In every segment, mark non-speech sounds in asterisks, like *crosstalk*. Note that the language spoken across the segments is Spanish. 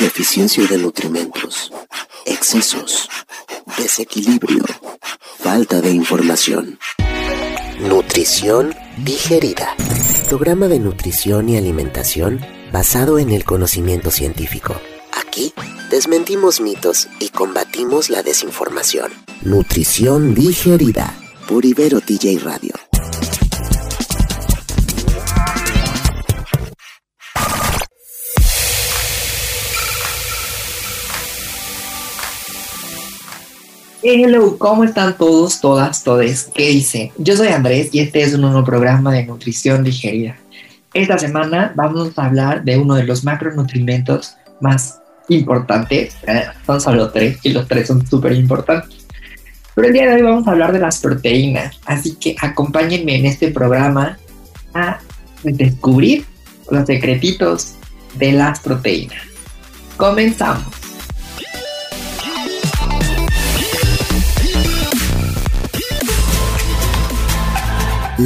deficiencia de nutrimentos, excesos, desequilibrio, falta de información. Nutrición digerida. Programa de nutrición y alimentación basado en el conocimiento científico. Aquí desmentimos mitos y combatimos la desinformación. Nutrición digerida por Ibero TJ Radio. Hello, ¿cómo están todos, todas, todes? ¿Qué dice? Yo soy Andrés y este es un nuevo programa de nutrición digerida. Esta semana vamos a hablar de uno de los macronutrientes más importantes. Eh, son solo tres y los tres son súper importantes. Pero el día de hoy vamos a hablar de las proteínas. Así que acompáñenme en este programa a descubrir los secretitos de las proteínas. Comenzamos.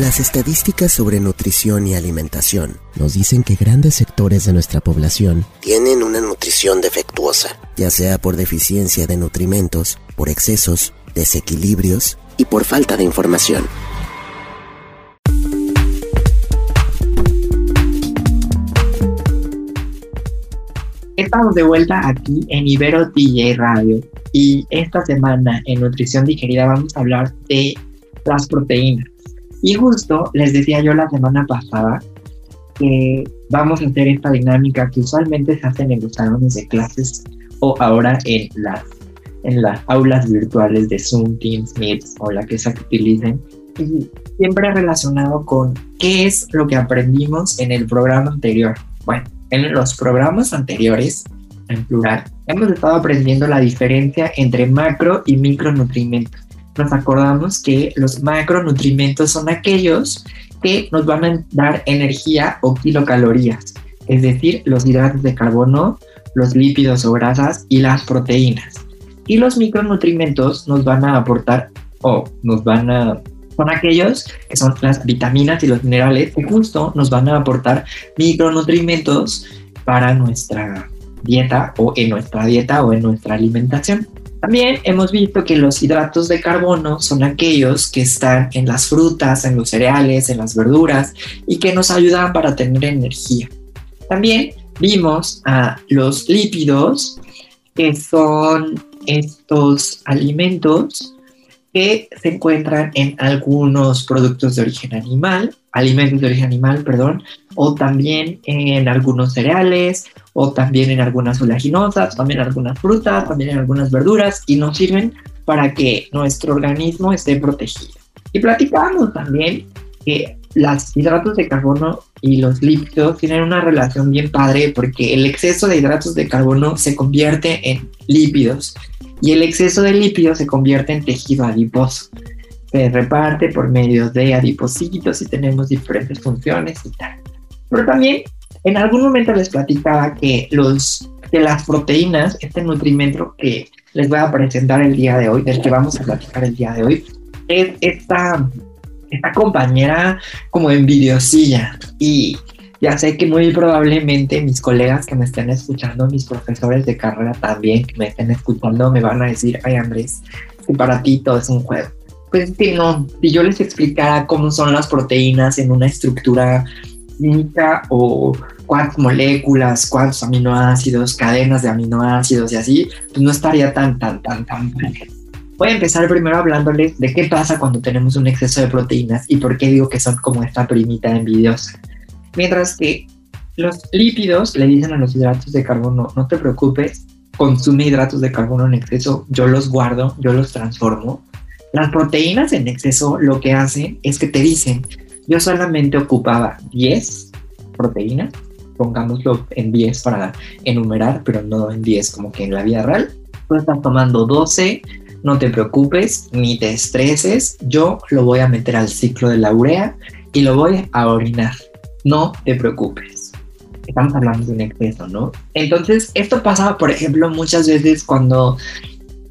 Las estadísticas sobre nutrición y alimentación nos dicen que grandes sectores de nuestra población tienen una nutrición defectuosa, ya sea por deficiencia de nutrimentos, por excesos, desequilibrios y por falta de información. Estamos de vuelta aquí en Ibero DJ Radio y esta semana en Nutrición Digerida vamos a hablar de las proteínas. Y justo les decía yo la semana pasada que vamos a hacer esta dinámica que usualmente se hacen en los salones de clases o ahora en las, en las aulas virtuales de Zoom, Teams, Meet o la que sea que utilicen. Y siempre relacionado con qué es lo que aprendimos en el programa anterior. Bueno, en los programas anteriores, en plural, hemos estado aprendiendo la diferencia entre macro y micronutrientes nos acordamos que los macronutrientes son aquellos que nos van a dar energía o kilocalorías, es decir, los hidratos de carbono, los lípidos o grasas y las proteínas. Y los micronutrientes nos van a aportar o nos van a son aquellos que son las vitaminas y los minerales que justo nos van a aportar micronutrientes para nuestra dieta o en nuestra dieta o en nuestra alimentación. También hemos visto que los hidratos de carbono son aquellos que están en las frutas, en los cereales, en las verduras y que nos ayudan para tener energía. También vimos a los lípidos, que son estos alimentos que se encuentran en algunos productos de origen animal, alimentos de origen animal, perdón, o también en algunos cereales o también en algunas oleaginosas, también en algunas frutas, también en algunas verduras y nos sirven para que nuestro organismo esté protegido. Y platicamos también que los hidratos de carbono y los lípidos tienen una relación bien padre porque el exceso de hidratos de carbono se convierte en lípidos y el exceso de lípidos se convierte en tejido adiposo. Se reparte por medio de adipocitos y tenemos diferentes funciones y tal. Pero también en algún momento les platicaba que los de las proteínas, este nutrimento que les voy a presentar el día de hoy, del que vamos a platicar el día de hoy, es esta, esta compañera como envidiosilla. Y ya sé que muy probablemente mis colegas que me estén escuchando, mis profesores de carrera también que me estén escuchando, me van a decir, ay Andrés, que para ti todo es un juego. Pues que no, si yo les explicara cómo son las proteínas en una estructura química o cuántas moléculas, cuántos aminoácidos, cadenas de aminoácidos y así, pues no estaría tan, tan, tan, tan Voy a empezar primero hablándoles de qué pasa cuando tenemos un exceso de proteínas y por qué digo que son como esta primita envidiosa. Mientras que los lípidos le dicen a los hidratos de carbono, no te preocupes, consume hidratos de carbono en exceso, yo los guardo, yo los transformo. Las proteínas en exceso lo que hacen es que te dicen, yo solamente ocupaba 10 proteínas, pongámoslo en 10 para enumerar, pero no en 10 como que en la vida real. Tú estás tomando 12, no te preocupes, ni te estreses, yo lo voy a meter al ciclo de la urea y lo voy a orinar. No te preocupes. Estamos hablando de un exceso, ¿no? Entonces, esto pasa, por ejemplo, muchas veces cuando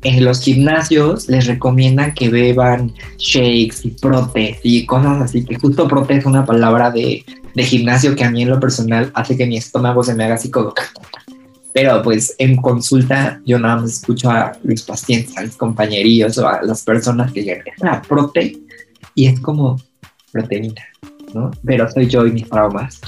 en los gimnasios les recomiendan que beban shakes y protes y cosas así, que justo prote es una palabra de, de, gimnasio que a mí en lo personal hace que mi estómago se me haga así como... pero pues en consulta yo nada más escucho a los pacientes, a los compañeros o a las personas que llegan, es la prote y es como proteína, ¿no? Pero soy yo y mis traumas.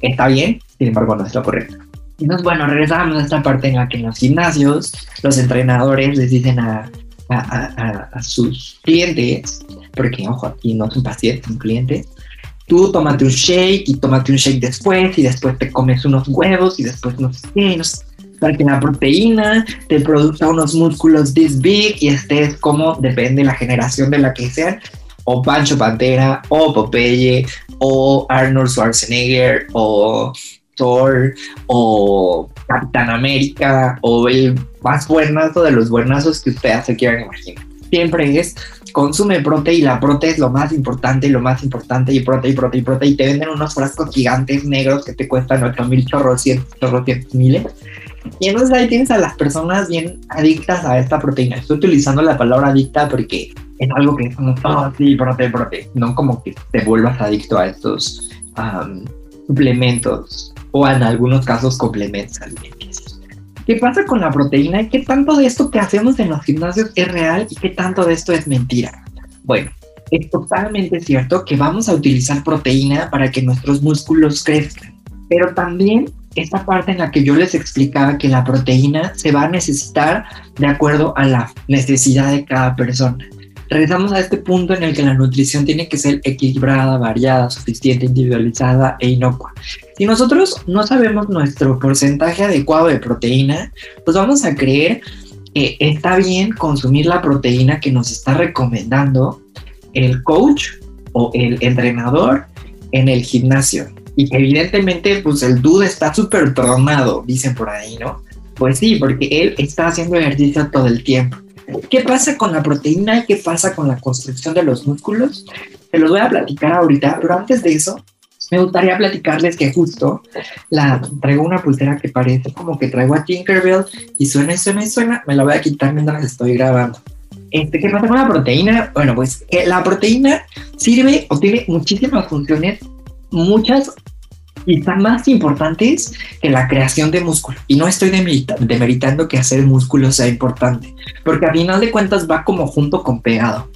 Está bien, sin embargo no es lo correcto. Entonces, bueno, regresamos a esta parte en la que en los gimnasios los entrenadores les dicen a, a, sus clientes, porque ojo, aquí no son pacientes, son clientes, tú tómate un shake y tómate un shake después y después te comes unos huevos y después no sé qué, para que la proteína te produzca unos músculos this big y estés como, depende de la generación de la que sean, o Pancho Pantera, o Popeye, o Arnold Schwarzenegger, o Thor, o Capitán América, o el más buenazo de los buenazos que ustedes se quieran imaginar. Siempre es consume prote y la prote es lo más importante, lo más importante, y prote, y prote, y prote, y te venden unos frascos gigantes negros que te cuestan 8 mil chorros, chorros, miles. Y entonces ahí tienes a las personas bien adictas a esta proteína. Estoy utilizando la palabra adicta porque es algo que es como, oh, sí, prote, prote. No como que te vuelvas adicto a estos suplementos o en algunos casos complementos alimenticios. ¿Qué pasa con la proteína y qué tanto de esto que hacemos en los gimnasios es real y qué tanto de esto es mentira? Bueno, es totalmente cierto que vamos a utilizar proteína para que nuestros músculos crezcan, pero también esta parte en la que yo les explicaba que la proteína se va a necesitar de acuerdo a la necesidad de cada persona regresamos a este punto en el que la nutrición tiene que ser equilibrada, variada, suficiente, individualizada e inocua. Si nosotros no sabemos nuestro porcentaje adecuado de proteína, pues vamos a creer que está bien consumir la proteína que nos está recomendando el coach o el entrenador en el gimnasio. Y evidentemente, pues el dude está súper tronado, dicen por ahí, ¿no? Pues sí, porque él está haciendo ejercicio todo el tiempo. ¿Qué pasa con la proteína y qué pasa con la construcción de los músculos? Te los voy a platicar ahorita, pero antes de eso, me gustaría platicarles que justo la traigo una pulsera que parece como que traigo a Tinkerbell y suena y suena y suena, me la voy a quitar mientras estoy grabando. Este, ¿Qué pasa con la proteína? Bueno, pues la proteína sirve o tiene muchísimas funciones, muchas están más importantes que la creación de músculo. Y no estoy demeritando que hacer músculo sea importante, porque a final de cuentas va como junto con pegado.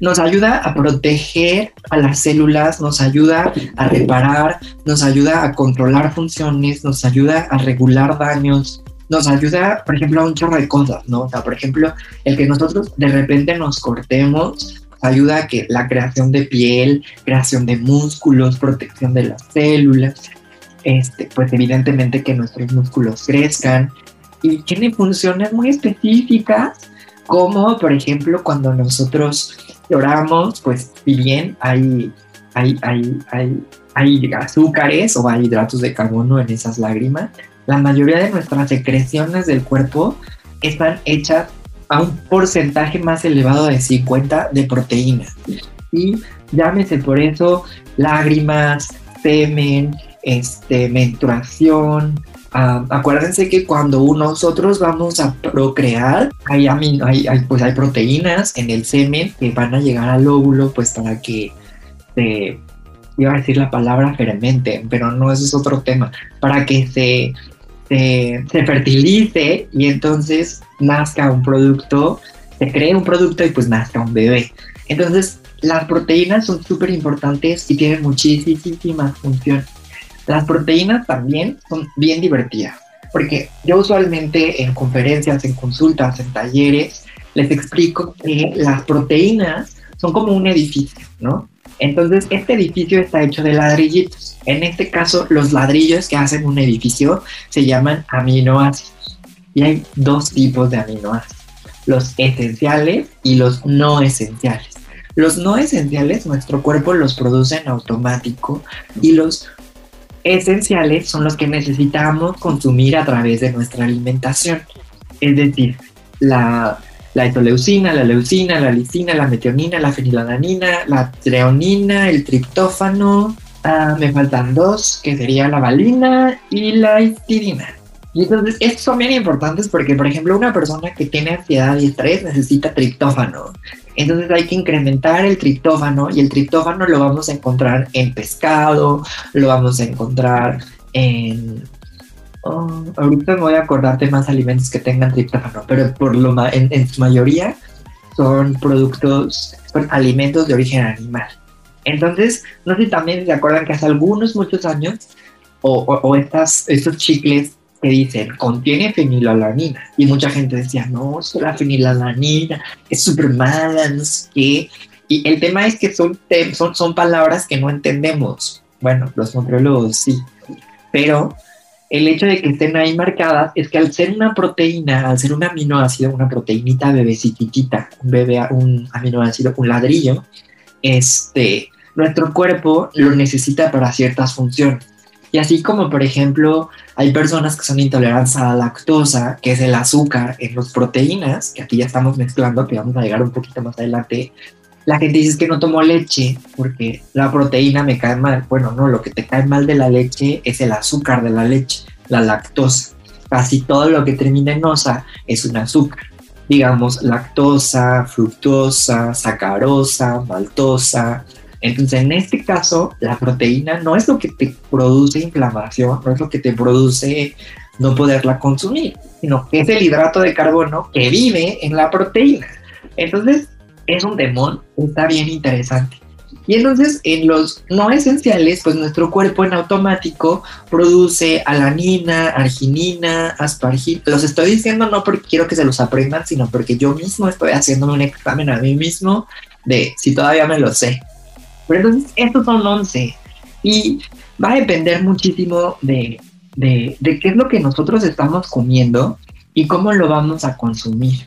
Nos ayuda a proteger a las células, nos ayuda a reparar, nos ayuda a controlar funciones, nos ayuda a regular daños, nos ayuda, por ejemplo, a un chorro de cosas, ¿no? O sea, por ejemplo, el que nosotros de repente nos cortemos ayuda a que la creación de piel, creación de músculos, protección de las células, este, pues evidentemente que nuestros músculos crezcan. Y tiene funciones muy específicas como por ejemplo cuando nosotros lloramos, pues si bien hay, hay, hay, hay, hay azúcares o hay hidratos de carbono en esas lágrimas, la mayoría de nuestras secreciones del cuerpo están hechas a un porcentaje más elevado de 50 de proteína. Y llámese por eso lágrimas, semen, este, menstruación. Ah, acuérdense que cuando nosotros vamos a procrear, hay, hay, pues hay proteínas en el semen que van a llegar al óvulo pues para que se, iba a decir la palabra fermente, pero no, ese es otro tema, para que se, se fertilice y entonces nazca un producto, se cree un producto y pues nazca un bebé. Entonces, las proteínas son súper importantes y tienen muchísimas funciones. Las proteínas también son bien divertidas, porque yo usualmente en conferencias, en consultas, en talleres, les explico que las proteínas son como un edificio, ¿no? Entonces, este edificio está hecho de ladrillitos. En este caso, los ladrillos que hacen un edificio se llaman aminoácidos. Y hay dos tipos de aminoácidos, los esenciales y los no esenciales. Los no esenciales nuestro cuerpo los produce en automático y los esenciales son los que necesitamos consumir a través de nuestra alimentación. Es decir, la, la la leucina, la lisina, la metionina, la fenilalanina, la treonina, el triptófano. Ah, me faltan dos, que sería la valina y la histidina. Y entonces, estos son bien importantes porque, por ejemplo, una persona que tiene ansiedad y estrés necesita triptófano. Entonces hay que incrementar el triptófano y el triptófano lo vamos a encontrar en pescado, lo vamos a encontrar en Oh, ahorita me voy a acordar de más alimentos que tengan triptófano, pero por lo en, en su mayoría son productos, son alimentos de origen animal. Entonces, no sé si también se acuerdan que hace algunos, muchos años, o, o, estas, estos chicles dicen, contiene fenilalanina. Y mucha gente decía, no, es la fenilalanina es súper mala, no sé qué. Y el tema es que son, son, son palabras que no entendemos. Bueno, los nutriólogos sí. Pero el hecho de que estén ahí marcadas es que al ser una proteína, al ser un aminoácido, una proteinita bebecitita, un bebé, un aminoácido, un ladrillo, este, nuestro cuerpo lo necesita para ciertas funciones. Y así como, por ejemplo, hay personas que son intolerantes a la lactosa, que es el azúcar en las proteínas, que aquí ya estamos mezclando, que vamos a llegar un poquito más adelante, la gente dice que no tomo leche porque la proteína me cae mal. Bueno, no, lo que te cae mal de la leche es el azúcar de la leche, la lactosa. Casi todo lo que termina en osa es un azúcar. Digamos, lactosa, fructosa, sacarosa, maltosa. Entonces, en este caso, la proteína no es lo que te produce inflamación, no es lo que te produce no poderla consumir, sino que es el hidrato de carbono que vive en la proteína. Entonces, es un demon, está bien interesante. Y entonces en los no esenciales, pues nuestro cuerpo en automático produce alanina, arginina, aspargina. Los estoy diciendo no porque quiero que se los aprendan, sino porque yo mismo estoy haciéndome un examen a mí mismo de si todavía me lo sé. Pero entonces estos son 11 y va a depender muchísimo de, de, de qué es lo que nosotros estamos comiendo y cómo lo vamos a consumir.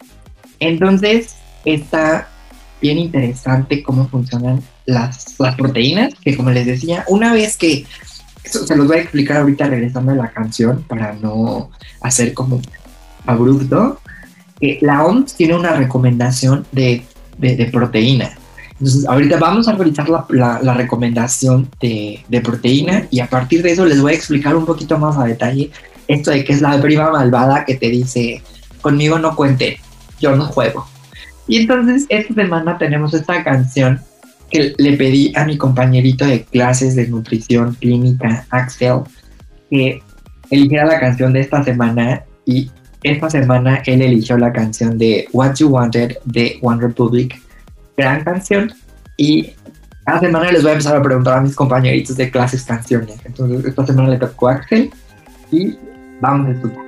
Entonces está bien interesante cómo funcionan las, proteínas, que como les decía, una vez que, se los voy a explicar ahorita regresando a la canción para no hacer como abrupto, que la OMS tiene una recomendación de, de, proteína. Entonces, ahorita vamos a realizar la, la, recomendación de, de, proteína y a partir de eso les voy a explicar un poquito más a detalle esto de que es la prima malvada que te dice, conmigo no cuente, yo no juego. Y entonces esta semana tenemos esta canción que le pedí a mi compañerito de clases de nutrición clínica, Axel, que eligiera la canción de esta semana y esta semana él eligió la canción de What You Wanted de One Republic, gran canción y cada semana les voy a empezar a preguntar a mis compañeritos de clases canciones. Entonces esta semana le tocó a Axel y vamos a escuchar.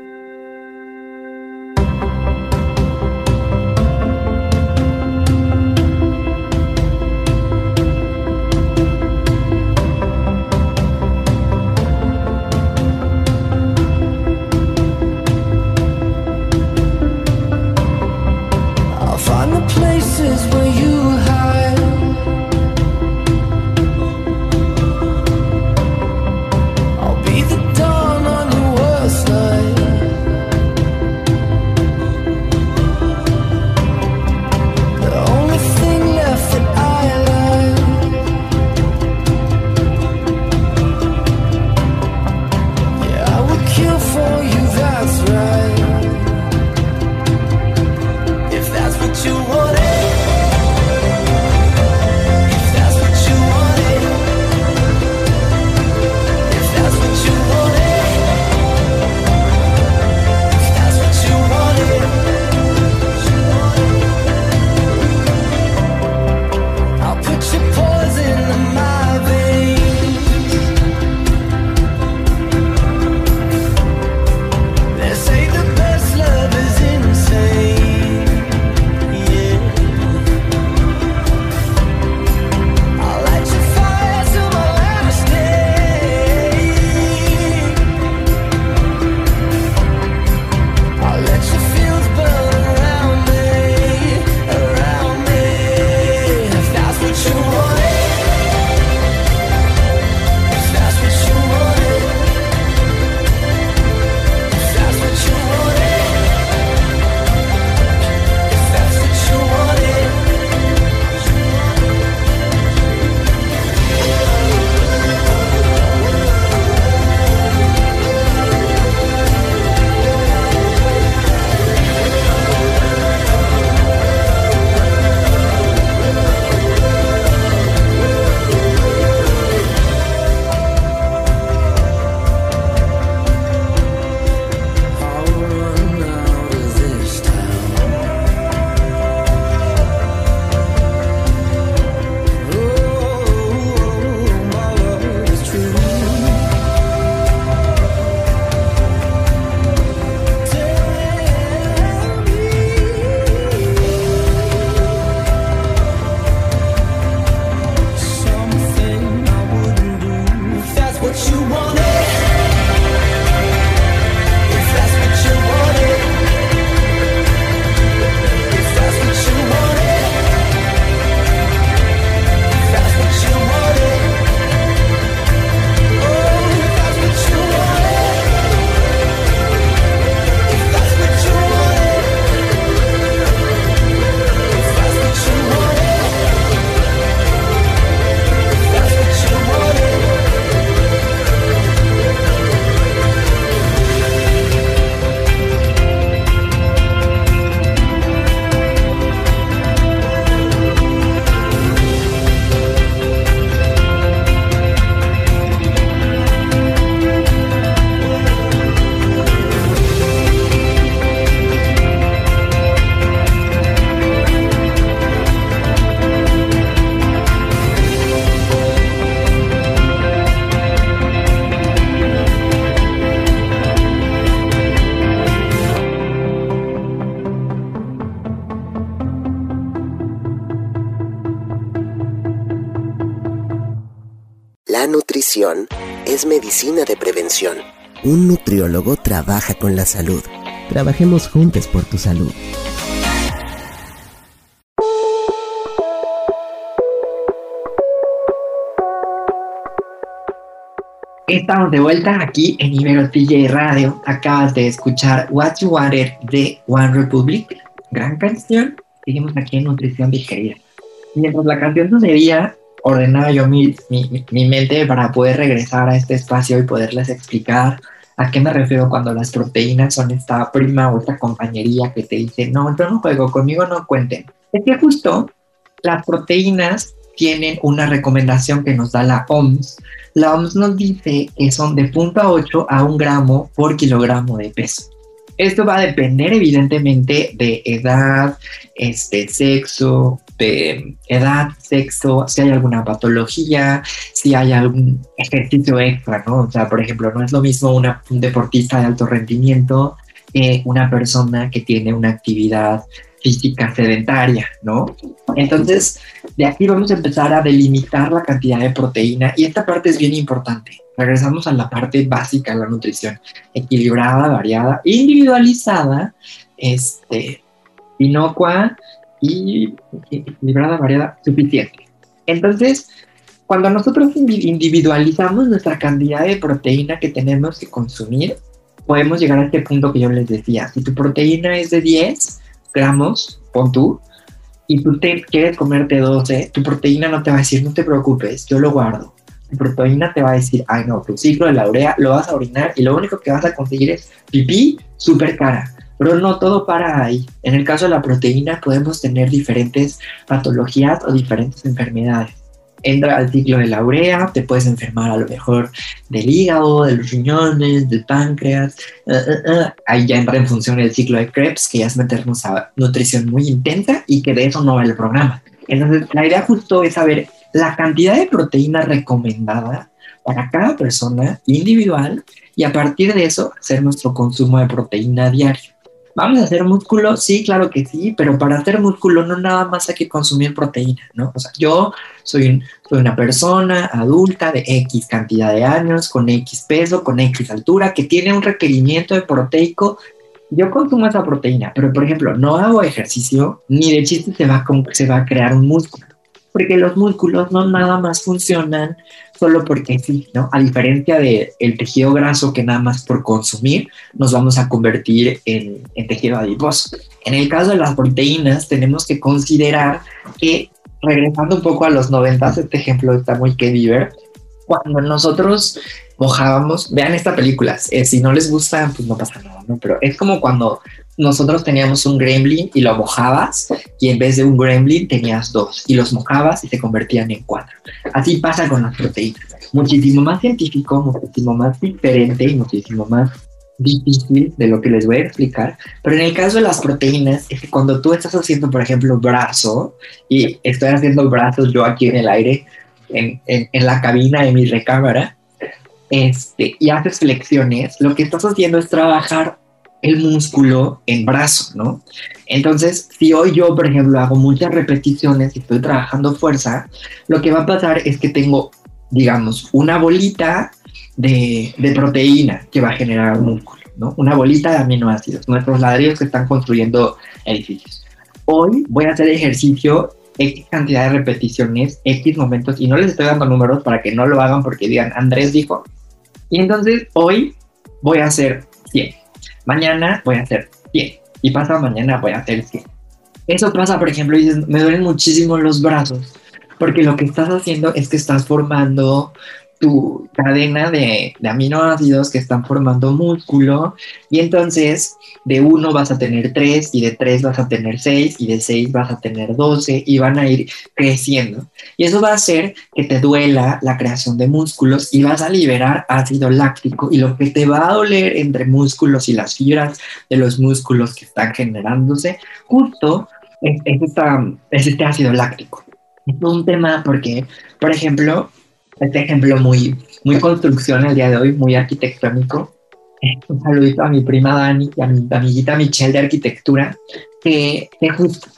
Medicina de prevención. Un nutriólogo trabaja con la salud. Trabajemos juntos por tu salud. Estamos de vuelta aquí en Ibero TJ Radio. Acabas de escuchar What You Wanted de One Republic. Gran canción. Seguimos aquí en Nutrición Digerida. Mientras la canción sucedía, ordenaba yo mi, mi, mi, mente para poder regresar a este espacio y poderles explicar a qué me refiero cuando las proteínas son esta prima o esta compañería que te dice, no, yo no juego, conmigo no cuenten. Es que justo las proteínas tienen una recomendación que nos da la OMS. La OMS nos dice que son de 0.8 a 1 gramo por kilogramo de peso. Esto va a depender evidentemente de edad, este, sexo, de edad, sexo, si hay alguna patología, si hay algún ejercicio extra, ¿no? O sea, por ejemplo, no es lo mismo una, un deportista de alto rendimiento que una persona que tiene una actividad física sedentaria, ¿no? Entonces, de aquí vamos a empezar a delimitar la cantidad de proteína y esta parte es bien importante. Regresamos a la parte básica de la nutrición, equilibrada, variada, individualizada, este, inocua y equilibrada, variada, suficiente. Entonces, cuando nosotros individualizamos nuestra cantidad de proteína que tenemos que consumir, podemos llegar a este punto que yo les decía. Si tu proteína es de 10, gramos, pon tú, y tú te quieres comerte 12, tu proteína no te va a decir, no te preocupes, yo lo guardo. Tu proteína te va a decir, ay no, tu ciclo de la urea lo vas a orinar y lo único que vas a conseguir es pipí súper cara. Pero no todo para ahí. En el caso de la proteína podemos tener diferentes patologías o diferentes enfermedades entra al ciclo de la urea, te puedes enfermar a lo mejor del hígado, de los riñones, del páncreas, uh, uh, uh. ahí ya entra en función el ciclo de Krebs, que ya es meternos a nutrición muy intensa y que de eso no va el programa. Entonces, la idea justo es saber la cantidad de proteína recomendada para cada persona individual y a partir de eso hacer nuestro consumo de proteína diario. ¿Vamos a hacer músculo? Sí, claro que sí, pero para hacer músculo no nada más hay que consumir proteína, ¿no? O sea, yo soy, soy una persona adulta de X cantidad de años, con X peso, con X altura, que tiene un requerimiento de proteico. Yo consumo esa proteína, pero por ejemplo, no hago ejercicio, ni de chiste se va, se va a crear un músculo porque los músculos no nada más funcionan solo porque sí, ¿no? A diferencia del el tejido graso que nada más por consumir nos vamos a convertir en, en tejido adiposo. En el caso de las proteínas tenemos que considerar que, regresando un poco a los 90, este ejemplo está muy que Beaver, cuando nosotros mojábamos, vean esta película, eh, si no les gusta, pues no pasa nada, ¿no? Pero es como cuando nosotros teníamos un gremlin y lo mojabas y en vez de un gremlin tenías dos y los mojabas y se convertían en cuatro. Así pasa con las proteínas. Muchísimo más científico, muchísimo más diferente y muchísimo más difícil de lo que les voy a explicar, pero en el caso de las proteínas es que cuando tú estás haciendo, por ejemplo, brazo, y estoy haciendo brazos yo aquí en el aire, en, en, en la cabina de mi recámara, este, y haces flexiones, lo que estás haciendo es trabajar el músculo en brazo, ¿no? Entonces, si hoy yo, por ejemplo, hago muchas repeticiones y estoy trabajando fuerza, lo que va a pasar es que tengo, digamos, una bolita de, de proteína que va a generar músculo, ¿no? Una bolita de aminoácidos, nuestros ladrillos que están construyendo edificios. Hoy voy a hacer ejercicio X cantidad de repeticiones, X momentos, y no les estoy dando números para que no lo hagan porque digan, Andrés dijo. Y entonces hoy voy a hacer 100 mañana voy a hacer 100 y pasado mañana voy a hacer 100. Eso pasa, por ejemplo, dices, me duelen muchísimo los brazos, porque lo que estás haciendo es que estás formando tu cadena de, aminoácidos que están formando músculo y entonces de uno vas a tener tres y de tres vas a tener seis y de seis vas a tener doce y van a ir creciendo y eso va a hacer que te duela la creación de músculos y vas a liberar ácido láctico y lo que te va a doler entre músculos y las fibras de los músculos que están generándose justo es, es, es este ácido láctico. Es un tema porque, por ejemplo, este ejemplo muy, muy construcción el día de hoy, muy arquitectónico. un saludito a mi prima Dani y a mi amiguita Michelle de arquitectura, que,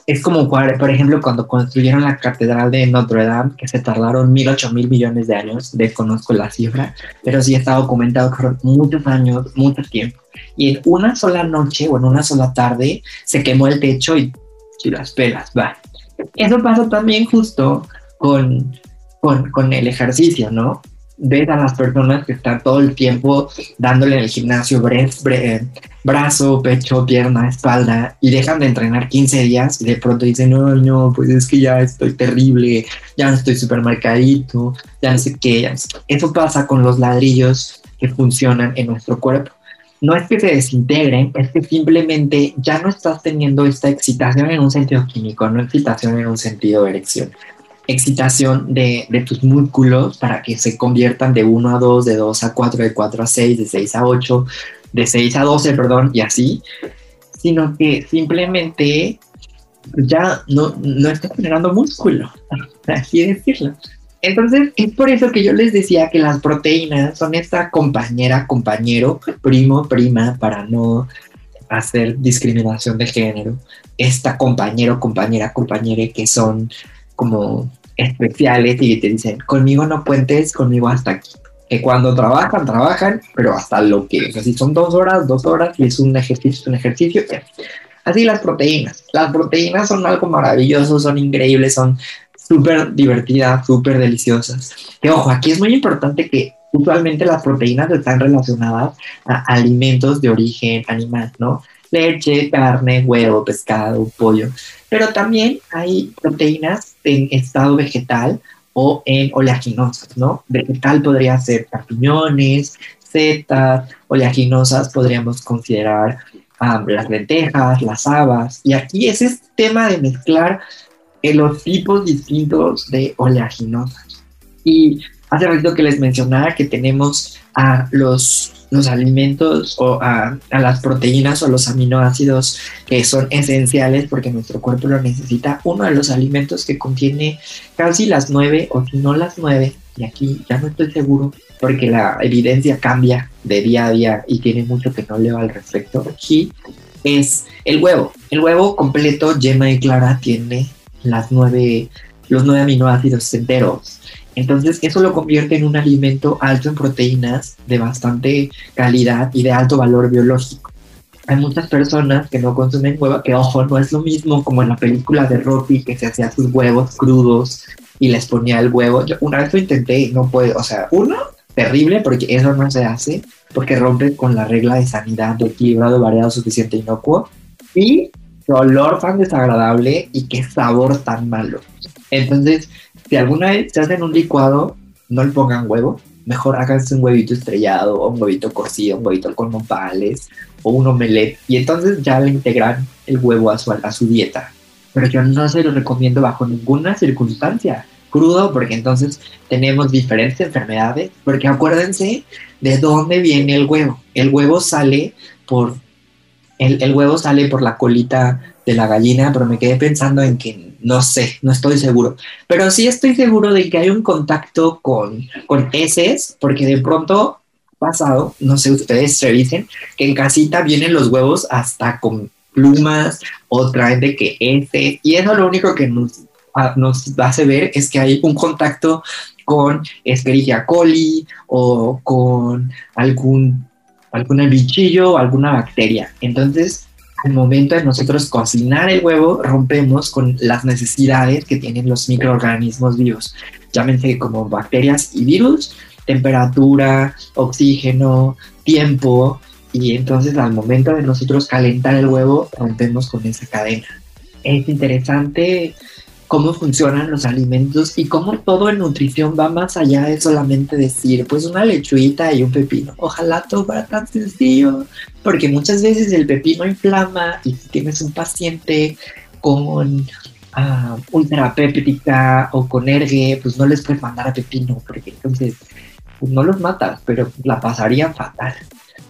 es como, por ejemplo, cuando construyeron la catedral de Notre Dame, que se tardaron mil, ocho mil millones de años, desconozco la cifra, pero sí está documentado que muchos años, mucho tiempo. Y en una sola noche o en una sola tarde se quemó el techo y, y las pelas, va. Eso pasa también justo con, con, con el ejercicio, ¿no? ves a las personas que están todo el tiempo dándole en el gimnasio brazo, pecho, pierna, espalda y dejan de entrenar 15 días y de pronto dicen, no, no, pues es que ya estoy terrible, ya no estoy súper marcadito, ya no sé qué. Eso pasa con los ladrillos que funcionan en nuestro cuerpo. No es que se desintegren, es que simplemente ya no estás teniendo esta excitación en un sentido químico, no excitación en un sentido de erección excitación de, de, tus músculos para que se conviertan de 1 a 2, de 2 a 4, de 4 a 6, de 6 a 8, de 6 a 12, perdón, y así, sino que simplemente ya no, no estás generando músculo, *laughs* así decirlo. Entonces, es por eso que yo les decía que las proteínas son esta compañera, compañero, primo, prima, para no hacer discriminación de género, esta compañero, compañera, compañere que son como especiales y te dicen, conmigo no cuentes, conmigo hasta aquí. Que cuando trabajan, trabajan, pero hasta lo que, o sea, si son dos horas, dos horas, y es un ejercicio, es un ejercicio. Así las proteínas. Las proteínas son algo maravilloso, son increíbles, son súper divertidas, súper deliciosas. Que ojo, aquí es muy importante que usualmente las proteínas están relacionadas a alimentos de origen animal, ¿no? Leche, carne, huevo, pescado, pollo pero también hay proteínas en estado vegetal o en oleaginosas, ¿no? Vegetal podría ser champiñones, setas, oleaginosas podríamos considerar las lentejas, las habas, y aquí es este tema de mezclar eh, los tipos distintos de oleaginosas. Y hace ratito que les mencionaba que tenemos a los los alimentos o a, las proteínas o los aminoácidos que son esenciales porque nuestro cuerpo lo necesita. Uno de los alimentos que contiene casi las nueve o si no las nueve, y aquí ya no estoy seguro porque la evidencia cambia de día a día y tiene mucho que no leo al respecto aquí, es el huevo. El huevo completo, yema y clara, tiene las nueve, los nueve aminoácidos enteros entonces eso lo convierte en un alimento alto en proteínas, de bastante calidad y de alto valor biológico. Hay muchas personas que no consumen huevo, que ojo, no es lo mismo como en la película de Rocky, que se hacía sus huevos crudos y les ponía el huevo. Yo una vez lo intenté y no puedo, o sea, uno, terrible porque eso no se hace, porque rompe con la regla de sanidad de equilibrado, variado, suficiente, inocuo. Y qué olor tan desagradable y qué sabor tan malo. Entonces, si alguna vez se hacen un licuado, no le pongan huevo. Mejor háganse un huevito estrellado un huevito cocido, un huevito con nopales o un omelette. Y entonces ya le integran el huevo a su, a su dieta. Pero yo no se lo recomiendo bajo ninguna circunstancia crudo, porque entonces tenemos diferentes enfermedades. Porque acuérdense de dónde viene el huevo. El huevo sale por el, el, huevo sale por la colita de la gallina, pero me quedé pensando en que no sé, no estoy seguro. Pero sí estoy seguro de que hay un contacto con, con heces, porque de pronto pasado, no sé, ustedes revisen, que en casita vienen los huevos hasta con plumas o traen de que heces, y eso lo único que nos, nos hace ver es que hay un contacto con Escherichia coli o con algún, algún bichillo o alguna bacteria. Entonces, al momento de nosotros cocinar el huevo, rompemos con las necesidades que tienen los microorganismos vivos, llámense como bacterias y virus, temperatura, oxígeno, tiempo, y entonces al momento de nosotros calentar el huevo, rompemos con esa cadena. Es interesante cómo funcionan los alimentos y cómo todo en nutrición va más allá de solamente decir, pues una lechuita y un pepino. Ojalá todo fuera tan sencillo, porque muchas veces el pepino inflama y si tienes un paciente con uh, ultrapéptica o con ergue, pues no les puedes mandar a pepino, porque entonces pues no los matas, pero la pasarían fatal.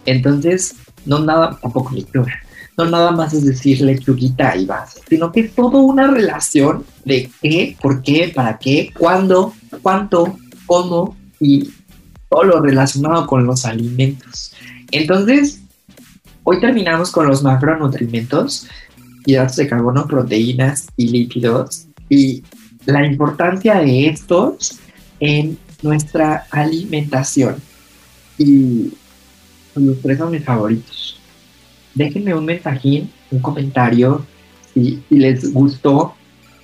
Entonces, no nada, tampoco lectura no nada más es decir lechuguita y vas, sino que es toda una relación de qué, por qué, para qué, cuándo, cuánto, cómo y todo lo relacionado con los alimentos. Entonces, hoy terminamos con los macronutrientes, hidratos de carbono, proteínas y lípidos y la importancia de estos en nuestra alimentación. Y los tres son mis favoritos. Déjenme un mensajín, un comentario, si, les gustó,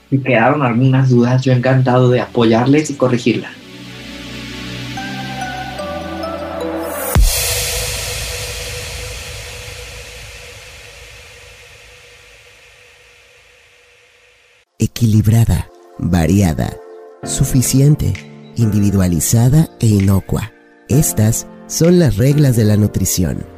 si quedaron algunas dudas, yo encantado de apoyarles y corregirlas. equilibrada, variada, suficiente, individualizada e inocua. Estas son las reglas de la nutrición.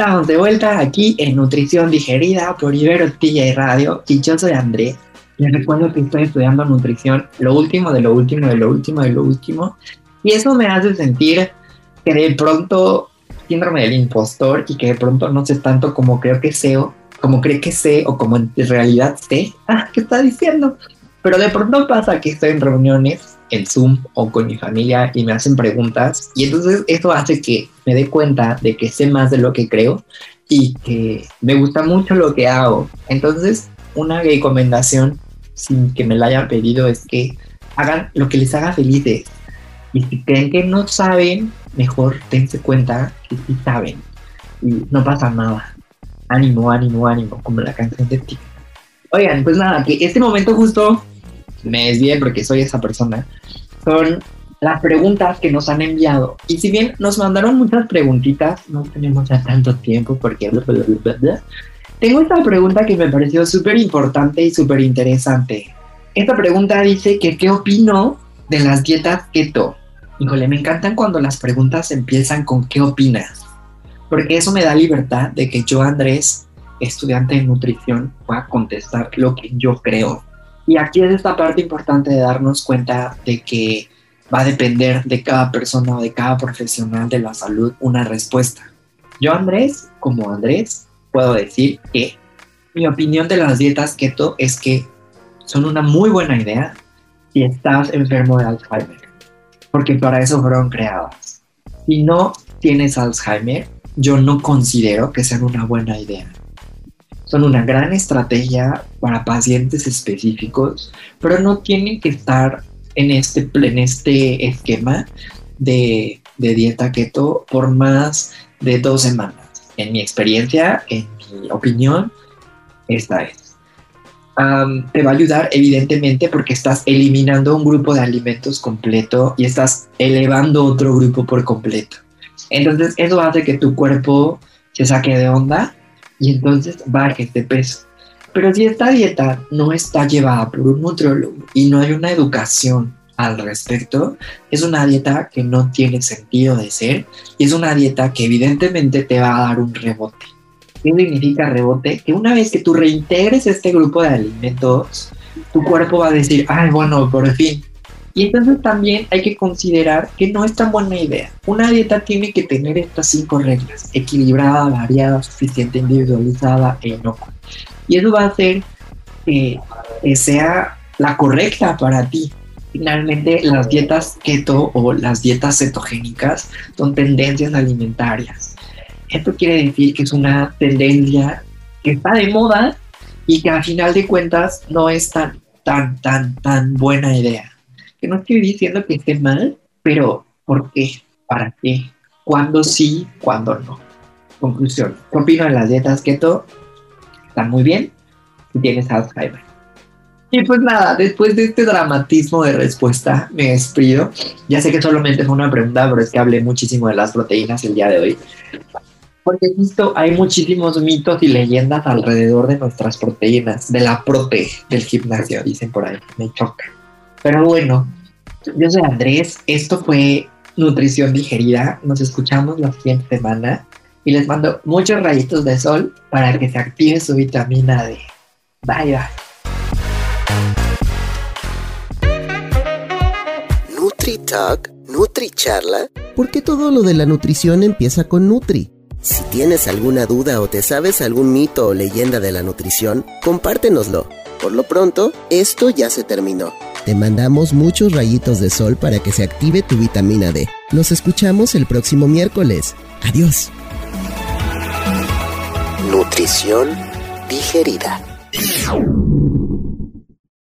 Estamos de vuelta aquí en Nutrición Digerida por Ibero y Radio y yo soy Andrés. Les recuerdo que estoy estudiando nutrición, lo último de lo último de lo último de lo último y eso me hace sentir que de pronto síndrome del impostor y que de pronto no sé tanto como creo que sé o como cree que sé o como en realidad sé. *laughs* Ah, ¿qué está diciendo? Pero de pronto pasa que estoy en reuniones en Zoom o con mi familia y me hacen preguntas y entonces eso hace que me dé cuenta de que sé más de lo que creo y que me gusta mucho lo que hago. Entonces, una recomendación sin que me la hayan pedido es que hagan lo que les haga felices y si creen que no saben, mejor dense cuenta que sí saben. Y no pasa nada. Ánimo, ánimo, ánimo, como la canción de ti. Oigan, pues nada, que este momento justo me desvié porque soy esa persona. Son las preguntas que nos han enviado. Y si bien nos mandaron muchas preguntitas, no tenemos ya tanto tiempo porque... Tengo esta pregunta que me pareció súper importante y súper interesante. Esta pregunta dice que qué opino de las dietas keto. Híjole, me encantan cuando las preguntas empiezan con ¿qué opinas? Porque eso me da libertad de que yo, Andrés, estudiante de nutrición, pueda contestar lo que yo creo. Y aquí es esta parte importante de darnos cuenta de que va a depender de cada persona o de cada profesional de la salud una respuesta. Yo, Andrés, como Andrés, puedo decir que mi opinión de las dietas keto es que son una muy buena idea si estás enfermo de Alzheimer porque para eso fueron creadas. Si no tienes Alzheimer, yo no considero que sean una buena idea. Son una gran estrategia para pacientes específicos, pero no tienen que estar en este, en este esquema de, dieta keto por más de dos semanas. En mi experiencia, en mi opinión, esta es te va a ayudar evidentemente porque estás eliminando un grupo de alimentos completo y estás elevando otro grupo por completo. Entonces eso hace que tu cuerpo se saque de onda y entonces baje de peso. Pero si esta dieta no está llevada por un nutriólogo y no hay una educación al respecto, es una dieta que no tiene sentido de ser y es una dieta que evidentemente te va a dar un rebote. ¿Qué significa rebote? Que una vez que tú reintegres este grupo de alimentos, tu cuerpo va a decir, ay, bueno, por fin. Y entonces también hay que considerar que no es tan buena idea. Una dieta tiene que tener estas cinco reglas, equilibrada, variada, suficiente, individualizada e inocua. Y eso va a hacer que sea la correcta para ti. Finalmente, las dietas keto o las dietas cetogénicas son tendencias alimentarias esto quiere decir que es una tendencia que está de moda y que a final de cuentas no es tan, tan, tan, tan buena idea. Que no estoy diciendo que esté mal, pero ¿por qué? ¿Para qué? ¿Cuándo sí? ¿Cuándo no? Conclusión. ¿Qué opino de las dietas keto? Están muy bien si tienes Alzheimer. Y pues nada, después de este dramatismo de respuesta, me despido. Ya sé que solamente fue una pregunta, pero es que hablé muchísimo de las proteínas el día de hoy. Porque justo hay muchísimos mitos y leyendas alrededor de nuestras proteínas, de la prote del gimnasio, dicen por ahí, me choca. Pero bueno, yo soy Andrés, esto fue Nutrición Digerida, nos escuchamos la siguiente semana y les mando muchos rayitos de sol para que se active su vitamina D. Bye bye. Nutri Talk, Nutri Charla, porque todo lo de la nutrición empieza con Nutri. Si tienes alguna duda o te sabes algún mito o leyenda de la nutrición, compártenoslo. Por lo pronto, esto ya se terminó. Te mandamos muchos rayitos de sol para que se active tu vitamina D. Nos escuchamos el próximo miércoles. Adiós. Nutrición digerida.